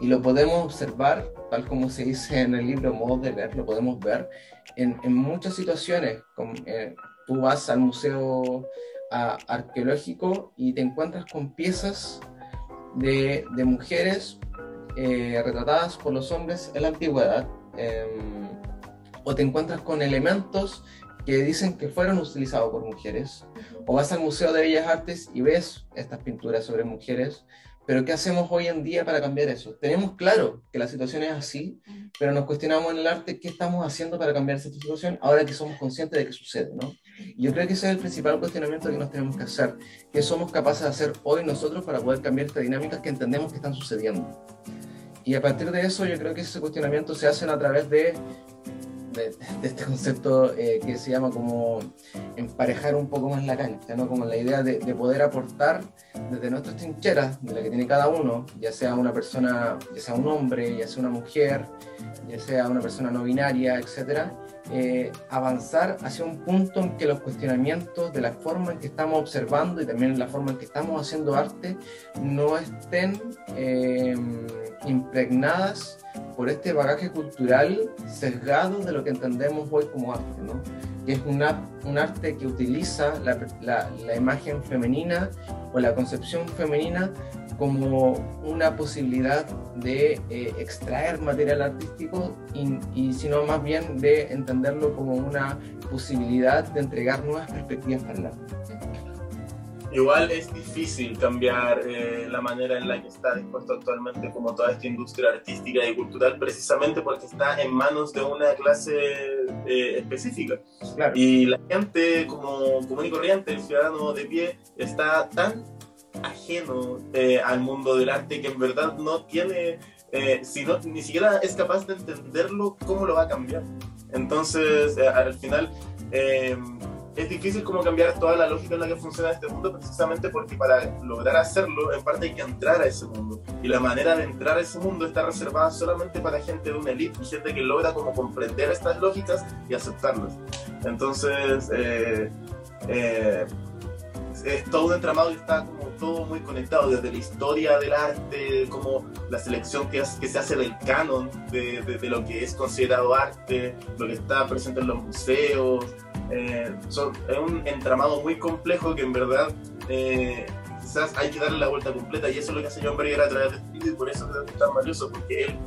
Y lo podemos observar, tal como se dice en el libro Modos de Ver, lo podemos ver en, en muchas situaciones. Como, tú vas al museo arqueológico y te encuentras con piezas de, mujeres eh, retratadas por los hombres en la antigüedad, eh, o te encuentras con elementos que dicen que fueron utilizados por mujeres, o vas al Museo de Bellas Artes y ves estas pinturas sobre mujeres, pero ¿qué hacemos hoy en día para cambiar eso? Tenemos claro que la situación es así, pero nos cuestionamos en el arte qué estamos haciendo para cambiar esta situación ahora que somos conscientes de que sucede, ¿no? Y yo creo que ese es el principal cuestionamiento que nos tenemos que hacer, qué somos capaces de hacer hoy nosotros para poder cambiar estas dinámicas que entendemos que están sucediendo. Y a partir de eso yo creo que ese cuestionamiento se hace a través de de, este concepto eh, que se llama como emparejar un poco más la cancha, ¿no? Como la idea de, de, poder aportar desde nuestras trincheras, de la que tiene cada uno, ya sea una persona, ya sea un hombre, ya sea una mujer, ya sea una persona no binaria, etcétera, eh, avanzar hacia un punto en que los cuestionamientos de la forma en que estamos observando y también la forma en que estamos haciendo arte no estén eh, impregnadas por este bagaje cultural sesgado de lo que entendemos hoy como arte, ¿no? que es una, un arte que utiliza la, la, la, imagen femenina o la concepción femenina como una posibilidad de eh, extraer material artístico y, y, sino más bien de entenderlo como una posibilidad de entregar nuevas perspectivas para el arte igual es difícil cambiar eh, la manera en la que está dispuesto actualmente como toda esta industria artística y cultural precisamente porque está en manos de una clase eh, específica. Claro. Y la gente como común y corriente, el ciudadano de pie, está tan ajeno eh, al mundo del arte que en verdad no tiene, no, ni siquiera es capaz de entenderlo, cómo lo va a cambiar. Entonces, al final es difícil como cambiar toda la lógica en la que funciona este mundo precisamente porque para lograr hacerlo en parte hay que entrar a ese mundo y la manera de entrar a ese mundo está reservada solamente para gente de una élite gente que logra como comprender estas lógicas y aceptarlas entonces eh, eh, es todo un entramado y está como todo muy conectado desde la historia del arte como la selección que, que se hace del canon de, de, de lo que es considerado arte lo que está presente en los museos. Eh, son, es un entramado muy complejo que en verdad eh, quizás hay que darle la vuelta completa y eso es lo que hace John Berger a través de este y por eso que es tan valioso porque él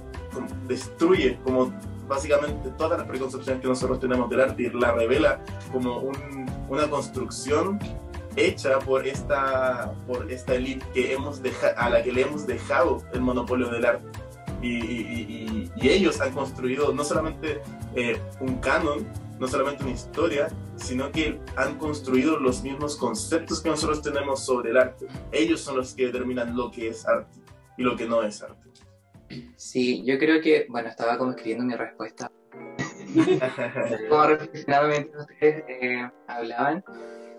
destruye como básicamente todas las preconcepciones que nosotros tenemos del arte y la revela como un, una construcción hecha por esta por esta elite que hemos a la que le hemos dejado el monopolio del arte y, y, y, y ellos han construido no solamente eh, un canon no solamente una historia, sino que han construido los mismos conceptos que nosotros tenemos sobre el arte. Ellos son los que determinan lo que es arte y lo que no es arte. Sí, yo creo que, bueno, estaba como escribiendo mi respuesta. como reflexionaba mientras ustedes eh, hablaban.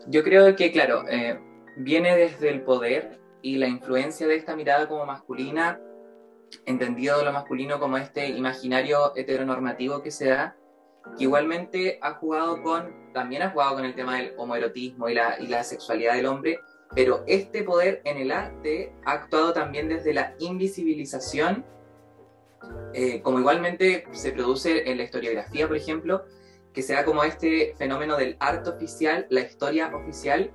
Yo creo que, claro, eh, viene desde el poder y la influencia de esta mirada como masculina, entendido lo masculino como este imaginario heteronormativo que se da que igualmente ha jugado con, también ha jugado con el tema del homoerotismo y la, y la sexualidad del hombre, pero este poder en el arte ha actuado también desde la invisibilización, eh, como igualmente se produce en la historiografía, por ejemplo, que sea como este fenómeno del arte oficial, la historia oficial,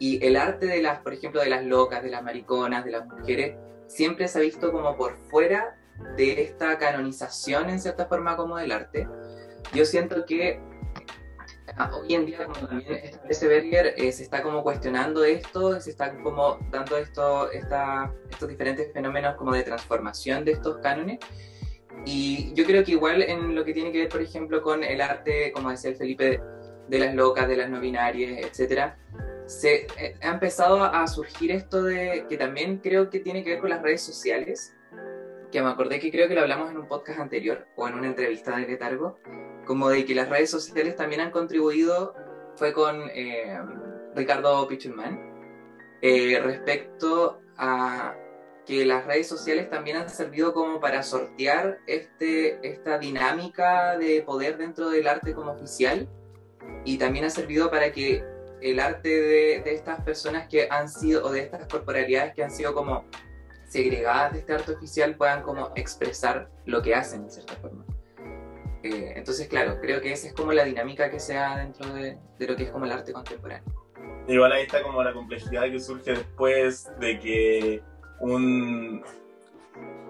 y el arte de las, por ejemplo, de las locas, de las mariconas, de las mujeres, siempre se ha visto como por fuera de esta canonización en cierta forma como del arte yo siento que ah, hoy en día, como también establece Berger, eh, se está como cuestionando esto, se están como dando esto, esta, estos diferentes fenómenos como de transformación de estos cánones. Y yo creo que igual en lo que tiene que ver, por ejemplo, con el arte, como decía el Felipe, de las locas, de las no binarias, etc., se eh, ha empezado a surgir esto de que también creo que tiene que ver con las redes sociales, que me acordé que creo que lo hablamos en un podcast anterior o en una entrevista de Letargo, como de que las redes sociales también han contribuido, fue con eh, Ricardo Pichulman, eh, respecto a que las redes sociales también han servido como para sortear este, esta dinámica de poder dentro del arte como oficial y también ha servido para que el arte de, de, estas personas que han sido, o de estas corporalidades que han sido como segregadas de este arte oficial, puedan como expresar lo que hacen de cierta forma. Eh, entonces, claro, creo que esa es como la dinámica que se da dentro de, de lo que es como el arte contemporáneo. Igual ahí está como la complejidad que surge después de que un,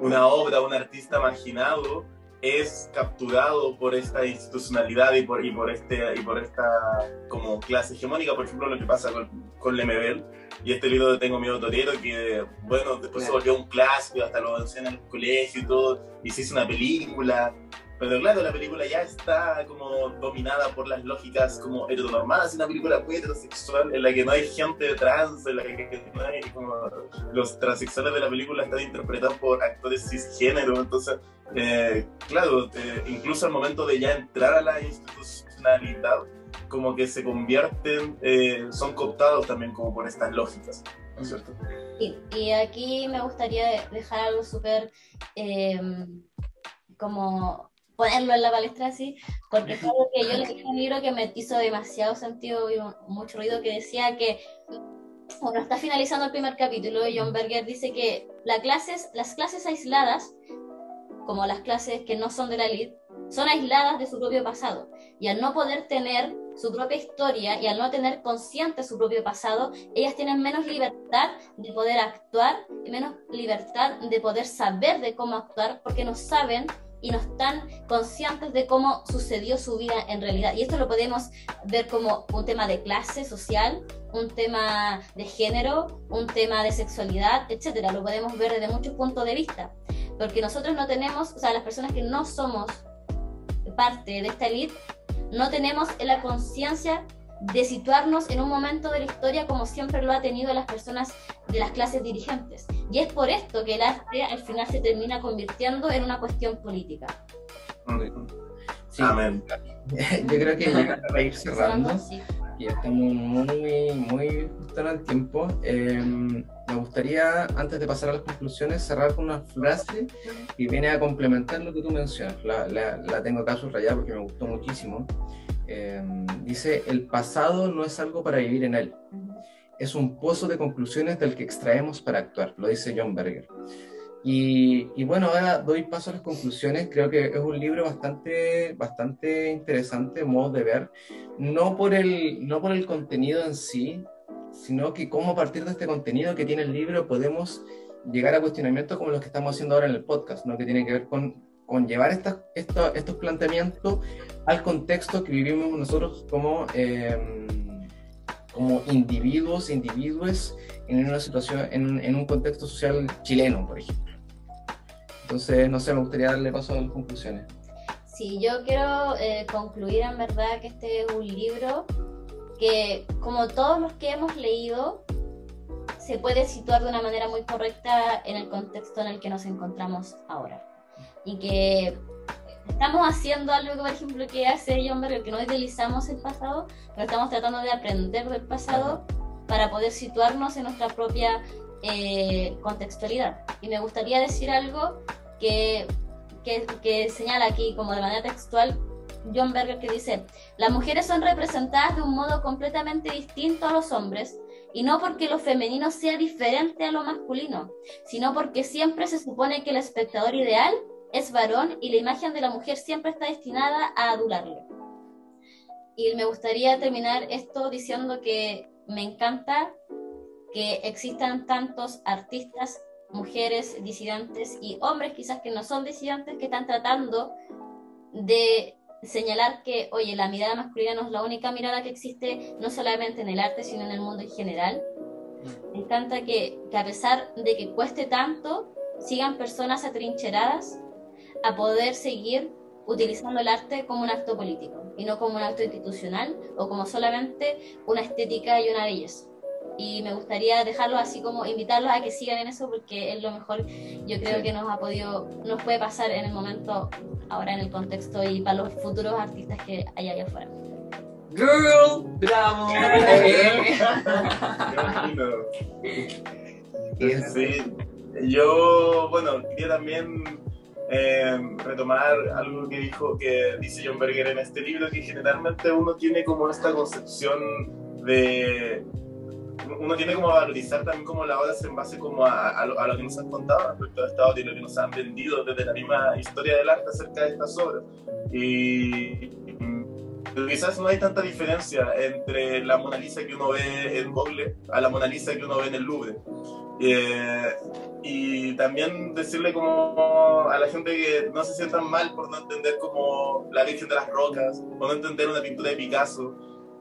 una obra, un artista marginado es capturado por esta institucionalidad y por, y por, este, y por esta como clase hegemónica, por ejemplo, lo que pasa con, con Lemebel y este libro de Tengo Miedo Torero, que, bueno, después se volvió un clásico, hasta lo enseñan en el colegio y todo, y se hizo una película, pero claro, la película ya está como dominada por las lógicas como heteronormadas, una película muy heterosexual en la que no hay gente trans, en la que no hay como los transexuales de la película están interpretados por actores cisgénero, entonces, eh, claro, eh, incluso al momento de ya entrar a la institucionalidad, como que se convierten, eh, son cooptados también como por estas lógicas. ¿no es cierto? Y, y aquí me gustaría dejar algo súper como ponerlo en la palestra así, porque que yo leí un libro que me hizo demasiado sentido y mucho ruido, que decía que, bueno, está finalizando el primer capítulo, y John Berger dice que la clases, las clases aisladas, como las clases que no son de la elite, son aisladas de su propio pasado, y al no poder tener su propia historia y al no tener consciente su propio pasado, ellas tienen menos libertad de poder actuar y menos libertad de poder saber de cómo actuar porque no saben y no están conscientes de cómo sucedió su vida en realidad. Y esto lo podemos ver como un tema de clase social, un tema de género, un tema de sexualidad, etcétera. Lo podemos ver desde muchos puntos de vista. Porque nosotros no tenemos, o sea, las personas que no somos parte de esta elite, no tenemos la conciencia de situarnos en un momento de la historia como siempre lo ha tenido las personas de las clases dirigentes. Y es por esto que el arte al final se termina convirtiendo en una cuestión política. Sí. Amén. Yo creo que ya para ir cerrando, y estamos muy, muy justo en el tiempo, eh, me gustaría, antes de pasar a las conclusiones, cerrar con una frase que viene a complementar lo que tú mencionas. La, la, la tengo acá subrayada porque me gustó muchísimo. Eh, dice, el pasado no es algo para vivir en él, es un pozo de conclusiones del que extraemos para actuar, lo dice John Berger. Y, bueno, ahora doy paso a las conclusiones. Creo que es un libro bastante, bastante interesante, modo de ver, no por, el, no por el contenido en sí, sino que cómo a partir de este contenido que tiene el libro podemos llegar a cuestionamientos como los que estamos haciendo ahora en el podcast, ¿no? que tiene que ver con, con llevar estas, estos, estos planteamientos al contexto que vivimos nosotros como, eh, como individuos, individuos en una situación, en, en, un contexto social chileno, por ejemplo. Entonces, no sé, me gustaría darle paso a las conclusiones. Sí, yo quiero eh, concluir en verdad que este es un libro que, como todos los que hemos leído, se puede situar de una manera muy correcta en el contexto en el que nos encontramos ahora. Y que estamos haciendo algo, por ejemplo, que hace John Berger, que no idealizamos el pasado, pero estamos tratando de aprender del pasado para poder situarnos en nuestra propia eh, contextualidad. Y me gustaría decir algo que, que, que, señala aquí como de manera textual John Berger, que dice, las mujeres son representadas de un modo completamente distinto a los hombres, y no porque lo femenino sea diferente a lo masculino, sino porque siempre se supone que el espectador ideal es varón y la imagen de la mujer siempre está destinada a adularlo. Y me gustaría terminar esto diciendo que me encanta que existan tantos artistas, mujeres disidentes y hombres quizás que no son disidentes que están tratando de señalar que, oye, la mirada masculina no es la única mirada que existe, no solamente en el arte, sino en el mundo en general. Me encanta que, que a pesar de que cueste tanto, sigan personas atrincheradas a poder seguir utilizando el arte como un acto político y no como un acto institucional o como solamente una estética y una belleza. Y me gustaría dejarlo así como invitarlos a que sigan en eso porque es lo mejor yo creo que nos ha podido, nos puede pasar en el momento, ahora en el contexto y para los futuros artistas que hay allá afuera. Girl, bravo. Sí, yo, bueno, quería también eh, retomar algo que dijo, que dice John Berger en este libro, que generalmente uno tiene como esta concepción de uno tiene como valorizar también como la obra en base como a, lo, a, lo, que nos han contado respecto a esta obra y lo que nos han vendido desde la misma historia del arte acerca de estas obras. Y, quizás no hay tanta diferencia entre la Mona Lisa que uno ve en Google a la Mona Lisa que uno ve en el Louvre. Eh, y también decirle como a la gente que no se sientan mal por no entender como la Virgen de las Rocas, o no entender una pintura de Picasso.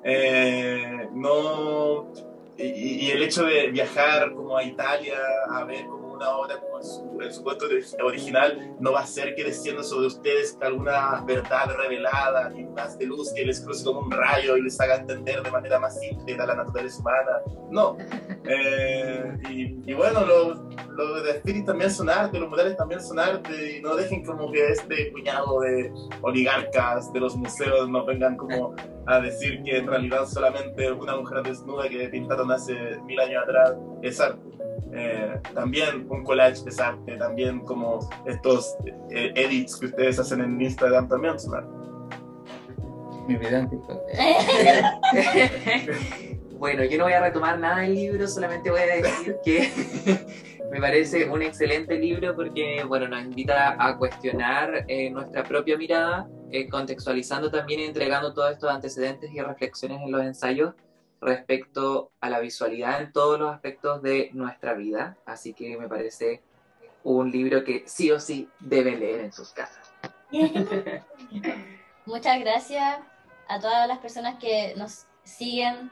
Eh, no, y, el hecho de viajar como a Italia a ver una obra su, en su cuento original no va a ser que descienda sobre ustedes alguna verdad revelada y más de luz que les cruce como un rayo y les haga entender de manera más simple a la naturaleza humana. No. Eh, y, bueno, los lo de Spirit también son arte, los murales también son arte y no dejen como que este puñado de oligarcas de los museos nos vengan como a decir que en realidad solamente una mujer desnuda que pintaron hace mil años atrás es arte. Eh, también un collage es arte, también como estos eh, edits que ustedes hacen en Instagram también son arte. Mi vida Bueno, yo no voy a retomar nada del libro, solamente voy a decir que me parece un excelente libro porque, bueno, nos invita a cuestionar eh, nuestra propia mirada, contextualizando también y entregando todos estos antecedentes y reflexiones en los ensayos respecto a la visualidad en todos los aspectos de nuestra vida. Así que me parece un libro que sí o sí deben leer en sus casas. Muchas gracias a todas las personas que nos siguen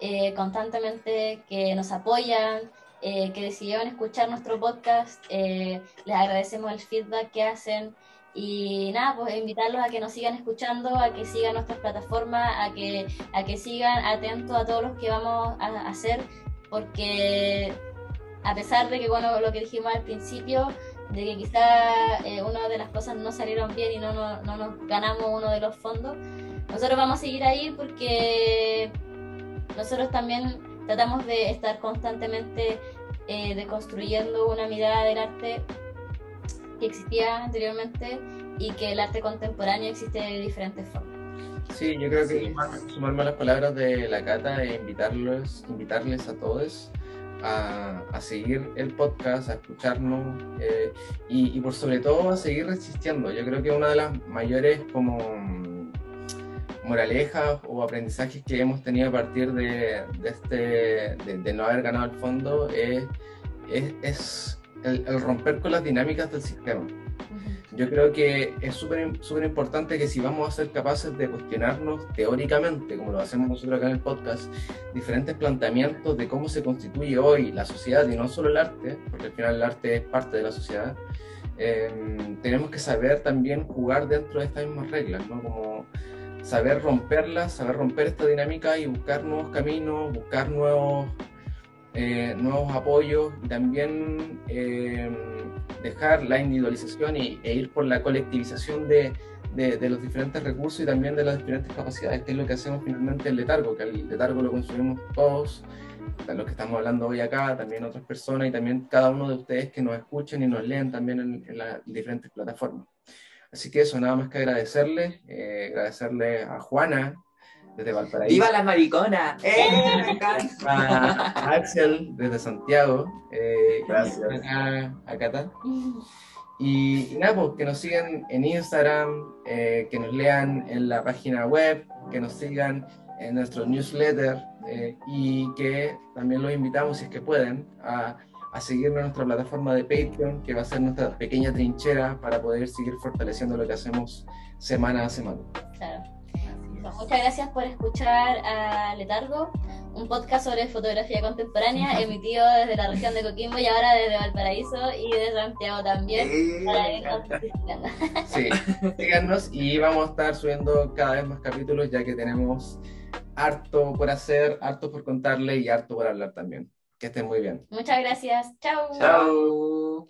eh, constantemente, que nos apoyan, eh, que decidieron escuchar nuestro podcast. Eh, les agradecemos el feedback que hacen. Y nada, pues invitarlos a que nos sigan escuchando, a que sigan nuestras plataformas, a que, a que sigan atentos a todos los que vamos a hacer, porque a pesar de que, bueno, lo que dijimos al principio, de que quizá eh, una de las cosas no salieron bien y no, no, no, nos ganamos uno de los fondos, nosotros vamos a seguir ahí porque nosotros también tratamos de estar constantemente eh, deconstruyendo una mirada del arte que existía anteriormente y que el arte contemporáneo existe de diferentes formas. Sí, yo creo que sumarme a las palabras de la Cata e invitarlos, invitarles a todos a, a seguir el podcast, a escucharnos eh, y, y, por sobre todo a seguir resistiendo. Yo creo que una de las mayores como moralejas o aprendizajes que hemos tenido a partir de, de este, de, no haber ganado el fondo es, es, es el, romper con las dinámicas del sistema. Yo creo que es súper importante que si vamos a ser capaces de cuestionarnos teóricamente, como lo hacemos nosotros acá en el podcast, diferentes planteamientos de cómo se constituye hoy la sociedad y no solo el arte, porque al final el arte es parte de la sociedad, em, tenemos que saber también jugar dentro de estas mismas reglas, ¿no? Como saber romperlas, saber romper esta dinámica y buscar nuevos caminos, buscar nuevos eh, nuevos apoyos y también eh, dejar la individualización y, e ir por la colectivización de, de, los diferentes recursos y también de las diferentes capacidades, que es lo que hacemos finalmente el letargo, que el letargo lo consumimos todos, los que estamos hablando hoy acá, también otras personas y también cada uno de ustedes que nos escuchen y nos leen también en, las diferentes plataformas. Así que eso, nada más que agradecerle, eh, agradecerle a Juana, desde Valparaíso. ¡Viva las mariconas! ¡Eh! A Axel, desde Santiago. Eh, Gracias. Acá, está. Y, nada, pues que nos sigan en Instagram, eh, que nos lean en la página web, que nos sigan en nuestro newsletter eh, y que también los invitamos, si es que pueden, a, a seguirnos en nuestra plataforma de Patreon, que va a ser nuestra pequeña trinchera para poder seguir fortaleciendo lo que hacemos semana a semana. Muchas gracias por escuchar a Letargo, un podcast sobre fotografía contemporánea emitido desde la región de Coquimbo y ahora desde Valparaíso y de Santiago también. Para visitando. Sí, síganos y vamos a estar subiendo cada vez más capítulos ya que tenemos harto por hacer, harto por contarle y harto por hablar también. Que estén muy bien. Muchas gracias. Chao. Chao.